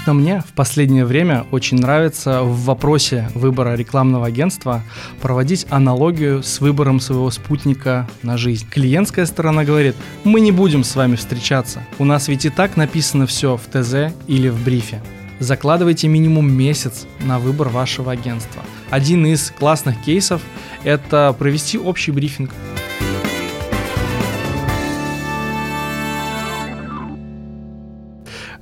Лично мне в последнее время очень нравится в вопросе выбора рекламного агентства проводить аналогию с выбором своего спутника на жизнь. Клиентская сторона говорит, мы не будем с вами встречаться, у нас ведь и так написано все в ТЗ или в брифе. Закладывайте минимум месяц на выбор вашего агентства. Один из классных кейсов – это провести общий брифинг.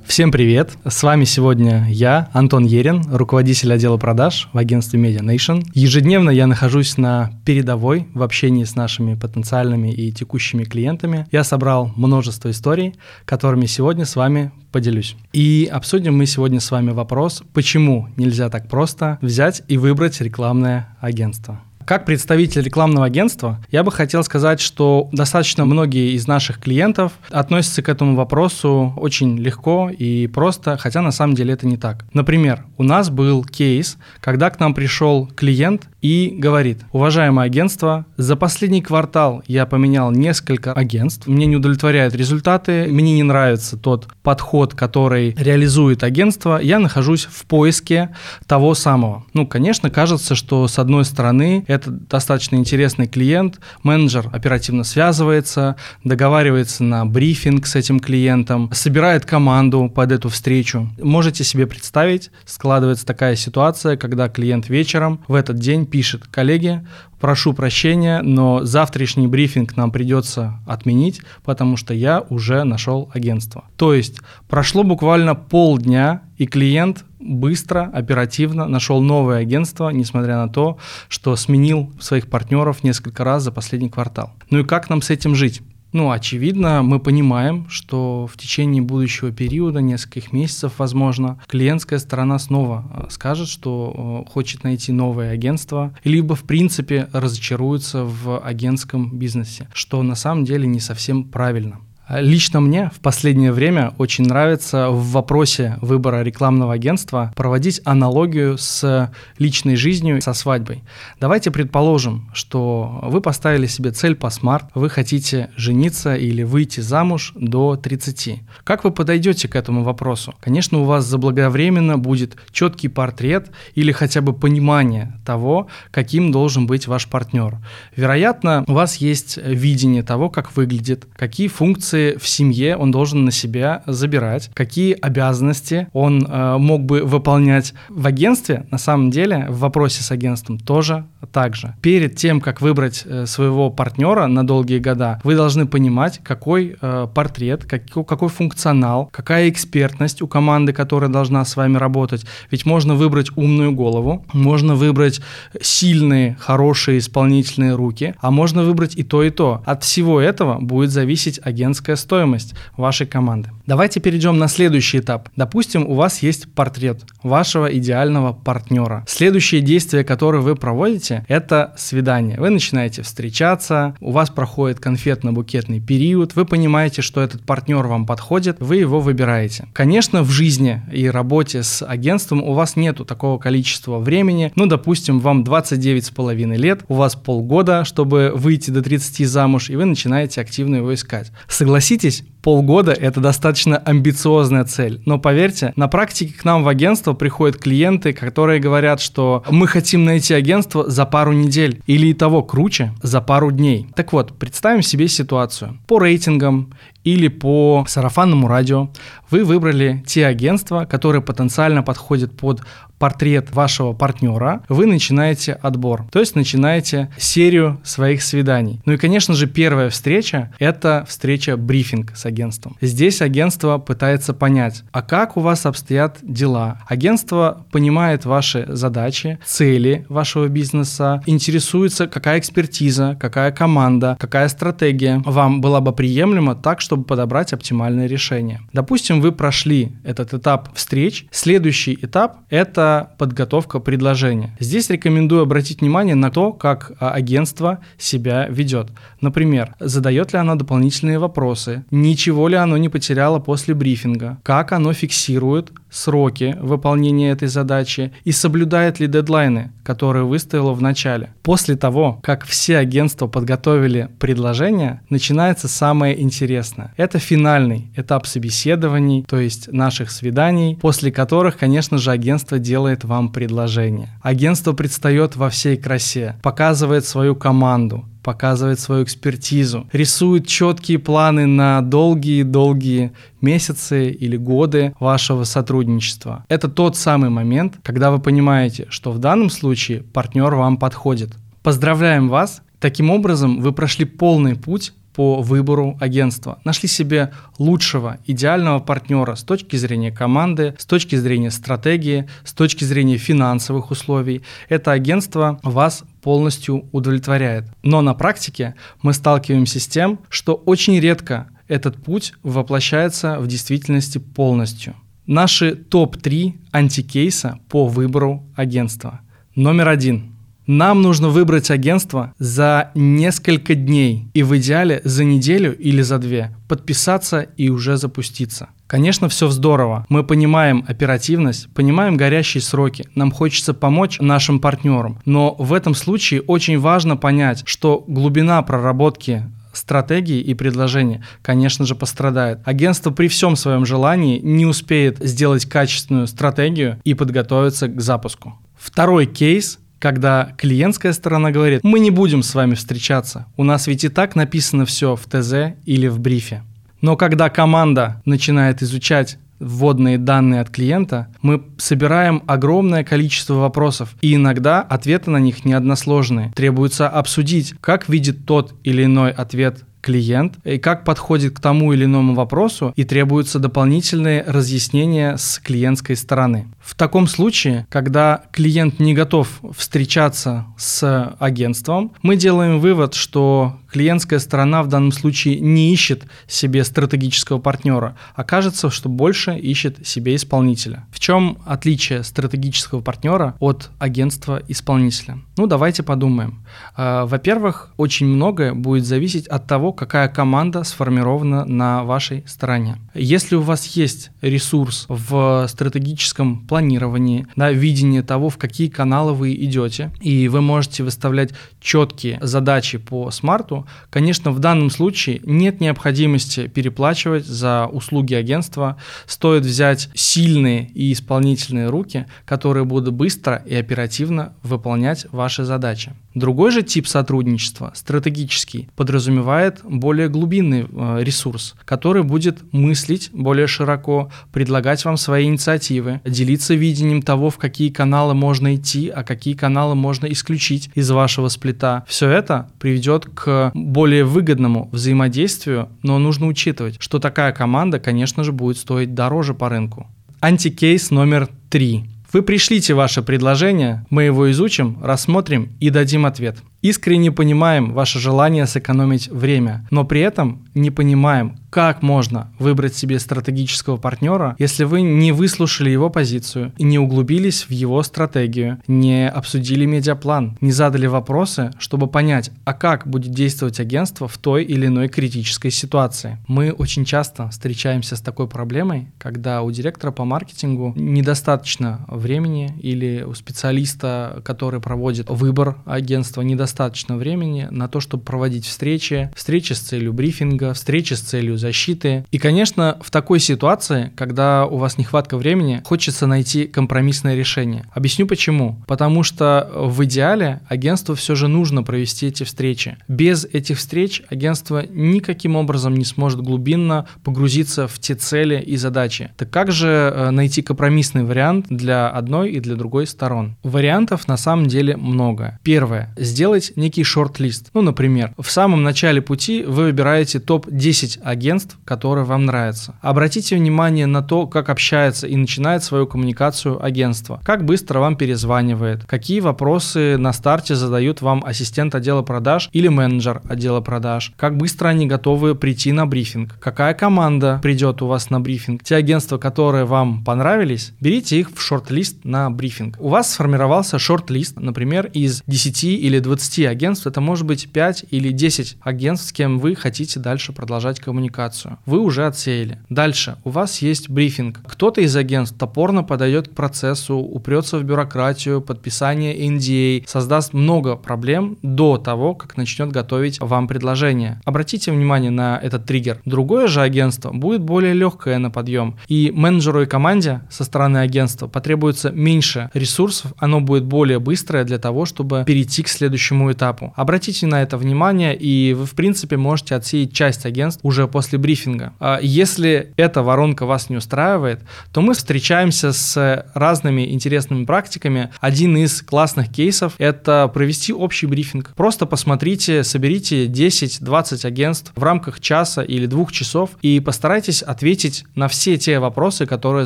Всем привет! С вами сегодня я, Антон Ерин, руководитель отдела продаж в агентстве Media Nation. Ежедневно я нахожусь на передовой в общении с нашими потенциальными и текущими клиентами. Я собрал множество историй, которыми сегодня с вами поделюсь. И обсудим мы сегодня с вами вопрос, почему нельзя так просто взять и выбрать рекламное агентство. Как представитель рекламного агентства, я бы хотел сказать, что достаточно многие из наших клиентов относятся к этому вопросу очень легко и просто, хотя на самом деле это не так. Например, у нас был кейс, когда к нам пришел клиент и говорит, уважаемое агентство, за последний квартал я поменял несколько агентств, мне не удовлетворяют результаты, мне не нравится тот подход, который реализует агентство, я нахожусь в поиске того самого. Ну, конечно, кажется, что с одной стороны это достаточно интересный клиент, менеджер оперативно связывается, договаривается на брифинг с этим клиентом, собирает команду под эту встречу. Можете себе представить, складывается такая ситуация, когда клиент вечером в этот день пишет, коллеги, прошу прощения, но завтрашний брифинг нам придется отменить, потому что я уже нашел агентство. То есть прошло буквально полдня, и клиент быстро, оперативно нашел новое агентство, несмотря на то, что сменил своих партнеров несколько раз за последний квартал. Ну и как нам с этим жить? Ну, очевидно, мы понимаем, что в течение будущего периода, нескольких месяцев, возможно, клиентская сторона снова э, скажет, что э, хочет найти новое агентство, либо, в принципе, разочаруется в агентском бизнесе, что на самом деле не совсем правильно. Лично мне в последнее время очень нравится в вопросе выбора рекламного агентства проводить аналогию с личной жизнью, со свадьбой. Давайте предположим, что вы поставили себе цель по смарт, вы хотите жениться или выйти замуж до 30. Как вы подойдете к этому вопросу? Конечно, у вас заблаговременно будет четкий портрет или хотя бы понимание того, каким должен быть ваш партнер. Вероятно, у вас есть видение того, как выглядит, какие функции функции в семье он должен на себя забирать, какие обязанности он э, мог бы выполнять в агентстве, на самом деле в вопросе с агентством тоже так же. Перед тем, как выбрать э, своего партнера на долгие года, вы должны понимать, какой э, портрет, какой, какой функционал, какая экспертность у команды, которая должна с вами работать. Ведь можно выбрать умную голову, можно выбрать сильные, хорошие исполнительные руки, а можно выбрать и то, и то. От всего этого будет зависеть агентская менеджерская стоимость вашей команды. Давайте перейдем на следующий этап. Допустим, у вас есть портрет вашего идеального партнера. Следующее действие, которое вы проводите, это свидание. Вы начинаете встречаться, у вас проходит конфетно-букетный период, вы понимаете, что этот партнер вам подходит, вы его выбираете. Конечно, в жизни и работе с агентством у вас нету такого количества времени. Ну, допустим, вам 29 с половиной лет, у вас полгода, чтобы выйти до 30 замуж, и вы начинаете активно его искать. Согласитесь, Согласитесь, полгода – это достаточно амбициозная цель. Но поверьте, на практике к нам в агентство приходят клиенты, которые говорят, что мы хотим найти агентство за пару недель. Или и того круче, за пару дней. Так вот, представим себе ситуацию. По рейтингам или по сарафанному радио вы выбрали те агентства, которые потенциально подходят под портрет вашего партнера, вы начинаете отбор. То есть начинаете серию своих свиданий. Ну и, конечно же, первая встреча – это встреча брифинг с агентством. Здесь агентство пытается понять, а как у вас обстоят дела. Агентство понимает ваши задачи, цели вашего бизнеса, интересуется, какая экспертиза, какая команда, какая стратегия вам была бы приемлема так, чтобы подобрать оптимальное решение. Допустим, вы прошли этот этап встреч. Следующий этап – это подготовка предложения. Здесь рекомендую обратить внимание на то, как а, агентство себя ведет. Например, задает ли оно дополнительные вопросы, ничего ли оно не потеряло после брифинга, как оно фиксирует сроки выполнения этой задачи и соблюдает ли дедлайны, которые выставила в начале. После того, как все агентства подготовили предложение, начинается самое интересное. Это финальный этап собеседований, то есть наших свиданий, после которых, конечно же, агентство делает вам предложение. Агентство предстает во всей красе, показывает свою команду, показывает свою экспертизу, рисует четкие планы на долгие-долгие месяцы или годы вашего сотрудничества. Это тот самый момент, когда вы понимаете, что в данном случае партнер вам подходит. Поздравляем вас! Таким образом, вы прошли полный путь по выбору агентства. Нашли себе лучшего, идеального партнера с точки зрения команды, с точки зрения стратегии, с точки зрения финансовых условий. Это агентство вас полностью удовлетворяет. Но на практике мы сталкиваемся с тем, что очень редко этот путь воплощается в действительности полностью. Наши топ-3 антикейса по выбору агентства. Номер один. Нам нужно выбрать агентство за несколько дней и в идеале за неделю или за две. Подписаться и уже запуститься. Конечно, все здорово. Мы понимаем оперативность, понимаем горящие сроки. Нам хочется помочь нашим партнерам. Но в этом случае очень важно понять, что глубина проработки стратегии и предложения, конечно же, пострадает. Агентство при всем своем желании не успеет сделать качественную стратегию и подготовиться к запуску. Второй кейс когда клиентская сторона говорит, мы не будем с вами встречаться, у нас ведь и так написано все в ТЗ или в брифе. Но когда команда начинает изучать вводные данные от клиента, мы собираем огромное количество вопросов, и иногда ответы на них неодносложные. Требуется обсудить, как видит тот или иной ответ клиент и как подходит к тому или иному вопросу, и требуются дополнительные разъяснения с клиентской стороны. В таком случае, когда клиент не готов встречаться с агентством, мы делаем вывод, что клиентская сторона в данном случае не ищет себе стратегического партнера, а кажется, что больше ищет себе исполнителя. В чем отличие стратегического партнера от агентства исполнителя? Ну, давайте подумаем. А, во-первых, очень многое будет зависеть от того, какая команда сформирована на вашей стороне. Если у вас есть ресурс в стратегическом планировании, на видение того, в какие каналы вы идете, и вы можете выставлять четкие задачи по смарту, конечно, в данном случае нет необходимости переплачивать за услуги агентства. Стоит взять сильные и исполнительные руки, которые будут быстро и оперативно выполнять ваши задачи. Другой же тип сотрудничества, стратегический, подразумевает более глубинный э, ресурс, который будет мыслить более широко, предлагать вам свои инициативы, делиться видением того, в какие каналы можно идти, а какие каналы можно исключить из вашего сплита. Все это приведет к более выгодному взаимодействию, но нужно учитывать, что такая команда, конечно же, будет стоить дороже по рынку. Антикейс номер три. Вы пришлите ваше предложение, мы его изучим, рассмотрим и дадим ответ. Искренне понимаем ваше желание сэкономить время, но при этом не понимаем, как можно выбрать себе стратегического партнера, если вы не выслушали его позицию не углубились в его стратегию, не обсудили медиаплан, не задали вопросы, чтобы понять, а как будет действовать агентство в той или иной критической ситуации. Мы очень часто встречаемся с такой проблемой, когда у директора по маркетингу недостаточно времени или у специалиста, который проводит выбор агентства, недостаточно достаточно времени на то, чтобы проводить встречи, встречи с целью брифинга, встречи с целью защиты. И, конечно, в такой ситуации, когда у вас нехватка времени, хочется найти компромиссное решение. Объясню почему. Потому что в идеале агентству все же нужно провести эти встречи. Без этих встреч агентство никаким образом не сможет глубинно погрузиться в те цели и задачи. Так как же э, найти компромиссный вариант для одной и для другой сторон? Вариантов на самом деле много. Первое. Сделать сделать некий шорт-лист. Ну, например, в самом начале пути вы выбираете топ-10 агентств, которые вам нравятся. Обратите внимание на то, как общается и начинает свою коммуникацию агентство, как быстро вам перезванивает, какие вопросы на старте задают вам ассистент отдела продаж или менеджер отдела продаж, как быстро они готовы прийти на брифинг, какая команда придет у вас на брифинг. Те агентства, которые вам понравились, берите их в шорт-лист на брифинг. У вас сформировался шорт-лист, например, из 10 или 20 20 агентств, это может быть 5 или 10 агентств, с кем вы хотите дальше продолжать коммуникацию. Вы уже отсеяли. Дальше, у вас есть брифинг. Кто-то из агентств топорно подойдет к процессу, упрется в бюрократию, подписание NDA, создаст много проблем до того, как начнет готовить вам предложение. Обратите внимание на этот триггер. Другое же агентство будет более легкое на подъем, и менеджеру и команде со стороны агентства потребуется меньше ресурсов, оно будет более быстрое для того, чтобы перейти к следующему этапу. Обратите на это внимание, и вы, в принципе, можете отсеять часть агентств уже после брифинга. А если эта воронка вас не устраивает, то мы встречаемся с разными интересными практиками. Один из классных кейсов – это провести общий брифинг. Просто посмотрите, соберите 10-20 агентств в рамках часа или двух часов и постарайтесь ответить на все те вопросы, которые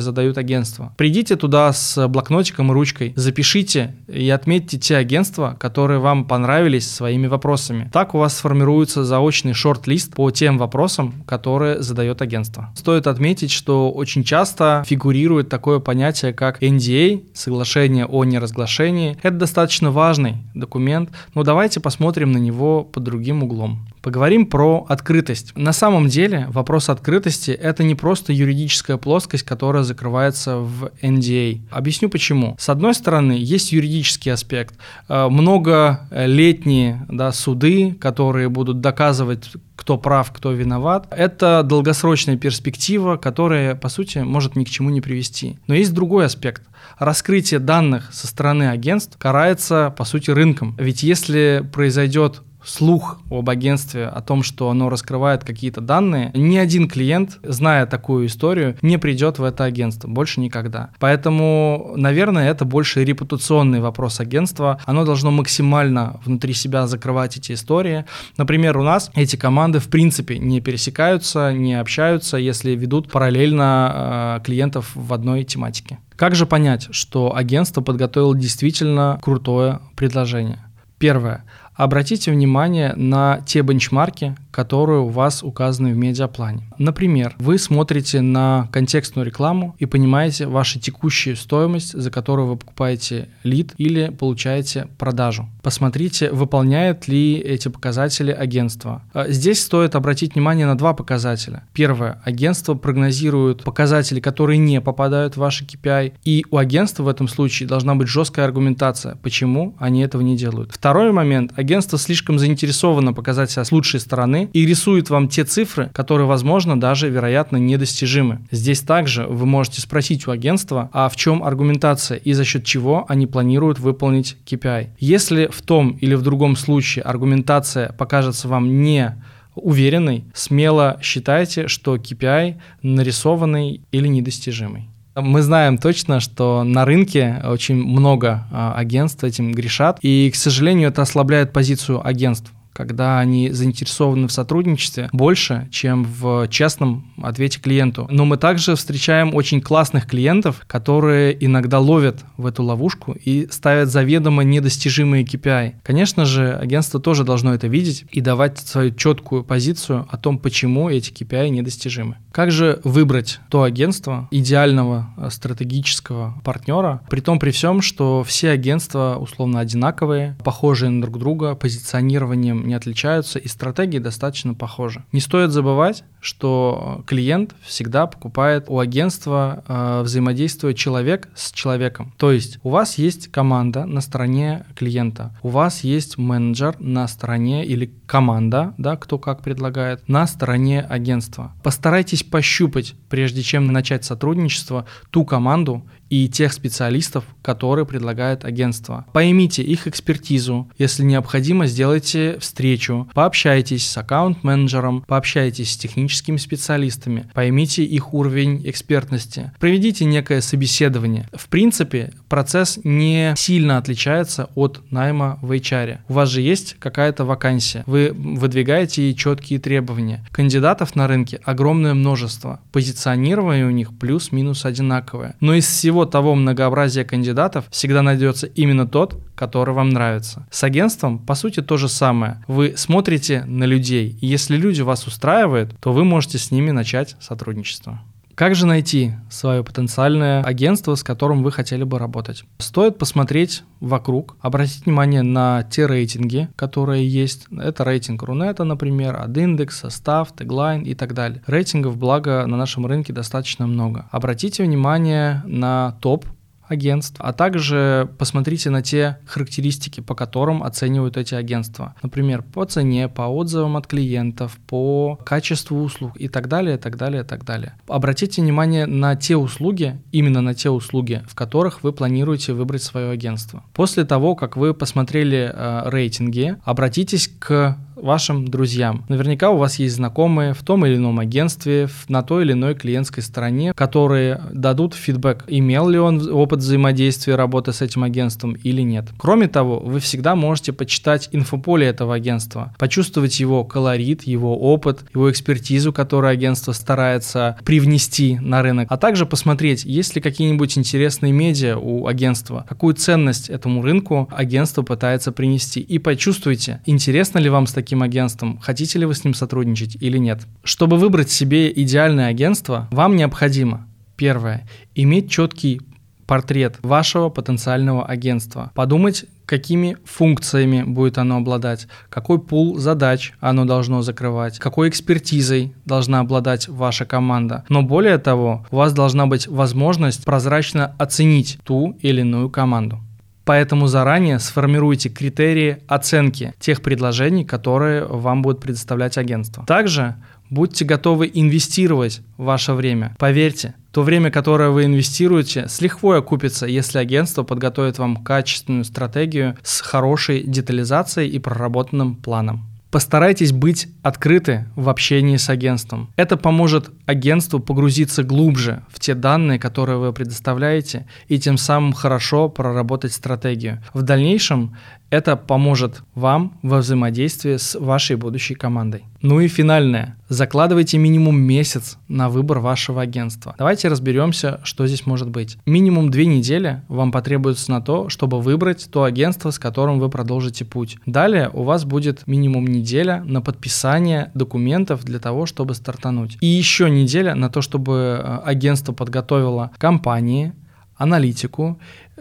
задают агентства. Придите туда с блокнотиком и ручкой, запишите и отметьте те агентства, которые вам понравились своими вопросами. Так у вас сформируется заочный шорт-лист по тем вопросам, которые задает агентство. Стоит отметить, что очень часто фигурирует такое понятие, как NDA, соглашение о неразглашении. Это достаточно важный документ, но давайте посмотрим на него под другим углом. Поговорим про открытость. На самом деле вопрос открытости – это не просто юридическая плоскость, которая закрывается в NDA. Объясню почему. С одной стороны, есть юридический аспект. Э, многолетние да, суды, которые будут доказывать, кто прав, кто виноват. Это долгосрочная перспектива, которая, по сути, может ни к чему не привести. Но есть другой аспект. Раскрытие данных со стороны агентств карается, по сути, рынком. Ведь если произойдет слух об агентстве, о том, что оно раскрывает какие-то данные, ни один клиент, зная такую историю, не придет в это агентство. Больше никогда. Поэтому, наверное, это больше репутационный вопрос агентства. Оно должно максимально внутри себя закрывать эти истории. Например, у нас эти команды в принципе не пересекаются, не общаются, если ведут параллельно э, клиентов в одной тематике. Как же понять, что агентство подготовило действительно крутое предложение? Первое. Обратите внимание на те бенчмарки, которые у вас указаны в медиаплане. Например, вы смотрите на контекстную рекламу и понимаете вашу текущую стоимость, за которую вы покупаете лид или получаете продажу. Посмотрите, выполняет ли эти показатели агентство. А здесь стоит обратить внимание на два показателя. Первое. Агентство прогнозирует показатели, которые не попадают в ваши KPI, и у агентства в этом случае должна быть жесткая аргументация, почему они этого не делают. Второй момент. Агентство слишком заинтересовано показать себя с лучшей стороны, и рисует вам те цифры, которые, возможно, даже, вероятно, недостижимы. Здесь также вы можете спросить у агентства, а в чем аргументация и за счет чего они планируют выполнить KPI. Если в том или в другом случае аргументация покажется вам не уверенной, смело считайте, что KPI нарисованный или недостижимый. Мы знаем точно, что на рынке очень много а, агентств этим грешат, и, к сожалению, это ослабляет позицию агентств когда они заинтересованы в сотрудничестве больше, чем в честном ответе клиенту. Но мы также встречаем очень классных клиентов, которые иногда ловят в эту ловушку и ставят заведомо недостижимые KPI. Конечно же, агентство тоже должно это видеть и давать свою четкую позицию о том, почему эти KPI недостижимы. Как же выбрать то агентство идеального э, стратегического партнера, при том при всем, что все агентства условно одинаковые, похожие на друг друга, позиционированием не отличаются, и стратегии достаточно похожи. Не стоит забывать, что клиент всегда покупает у агентства, э, взаимодействуя человек с человеком. То есть у вас есть команда на стороне клиента, у вас есть менеджер на стороне или команда, да, кто как предлагает, на стороне агентства. Постарайтесь пощупать, прежде чем начать сотрудничество, ту команду и тех специалистов, которые предлагает агентство. Поймите их экспертизу. Если необходимо, сделайте встречу, пообщайтесь с аккаунт-менеджером, пообщайтесь с техническими специалистами, поймите их уровень экспертности, проведите некое собеседование. В принципе, процесс не сильно отличается от найма в HR. У вас же есть какая-то вакансия, вы выдвигаете четкие требования. Кандидатов на рынке огромное множество, позиционирование у них плюс-минус одинаковое. Но из всего того многообразия кандидатов всегда найдется именно тот, который вам нравится. С агентством, по сути, то же самое. Вы смотрите на людей, и если люди вас устраивают, то вы можете с ними начать сотрудничество. Как же найти свое потенциальное агентство, с которым вы хотели бы работать? Стоит посмотреть вокруг, обратить внимание на те рейтинги, которые есть. Это рейтинг Рунета, например, Адиндекс, Состав, Теглайн и так далее. Рейтингов, благо, на нашем рынке достаточно много. Обратите внимание на топ агентств, а также посмотрите на те характеристики, по которым оценивают эти агентства. Например, по цене, по отзывам от клиентов, по качеству услуг и так далее, так далее, так далее. Обратите внимание на те услуги, именно на те услуги, в которых вы планируете выбрать свое агентство. После того, как вы посмотрели э, рейтинги, обратитесь к вашим друзьям. Наверняка у вас есть знакомые в том или ином агентстве, на той или иной клиентской стороне, которые дадут фидбэк, имел ли он опыт взаимодействия работы с этим агентством или нет. Кроме того, вы всегда можете почитать инфополе этого агентства, почувствовать его колорит, его опыт, его экспертизу, которую агентство старается привнести на рынок, а также посмотреть, есть ли какие-нибудь интересные медиа у агентства, какую ценность этому рынку агентство пытается принести. И почувствуйте, интересно ли вам с таким таким агентством, хотите ли вы с ним сотрудничать или нет. Чтобы выбрать себе идеальное агентство, вам необходимо, первое, иметь четкий портрет вашего потенциального агентства. Подумать, какими функциями будет оно обладать, какой пул задач оно должно закрывать, какой экспертизой должна обладать ваша команда. Но более того, у вас должна быть возможность прозрачно оценить ту или иную команду. Поэтому заранее сформируйте критерии оценки тех предложений, которые вам будет предоставлять агентство. Также будьте готовы инвестировать ваше время. Поверьте, то время, которое вы инвестируете, с лихвой окупится, если агентство подготовит вам качественную стратегию с хорошей детализацией и проработанным планом. Постарайтесь быть открыты в общении с агентством. Это поможет агентству погрузиться глубже в те данные, которые вы предоставляете, и тем самым хорошо проработать стратегию. В дальнейшем это поможет вам во взаимодействии с вашей будущей командой. Ну и финальное. Закладывайте минимум месяц на выбор вашего агентства. Давайте разберемся, что здесь может быть. Минимум две недели вам потребуется на то, чтобы выбрать то агентство, с которым вы продолжите путь. Далее у вас будет минимум неделя на подписание документов для того, чтобы стартануть. И еще неделя на то, чтобы э, агентство подготовило компании, аналитику,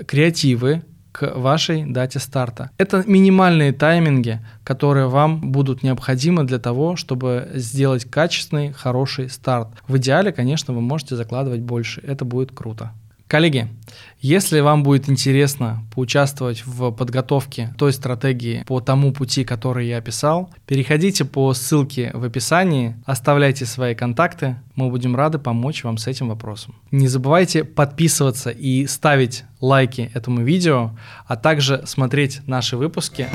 креативы, к вашей дате старта. Это минимальные тайминги, которые вам будут необходимы для того, чтобы сделать качественный, хороший старт. В идеале, конечно, вы можете закладывать больше. Это будет круто. Коллеги, если вам будет интересно поучаствовать в подготовке той стратегии по тому пути, который я описал, переходите по ссылке в описании, оставляйте свои контакты, мы будем рады помочь вам с этим вопросом. Не забывайте подписываться и ставить лайки этому видео, а также смотреть наши выпуски.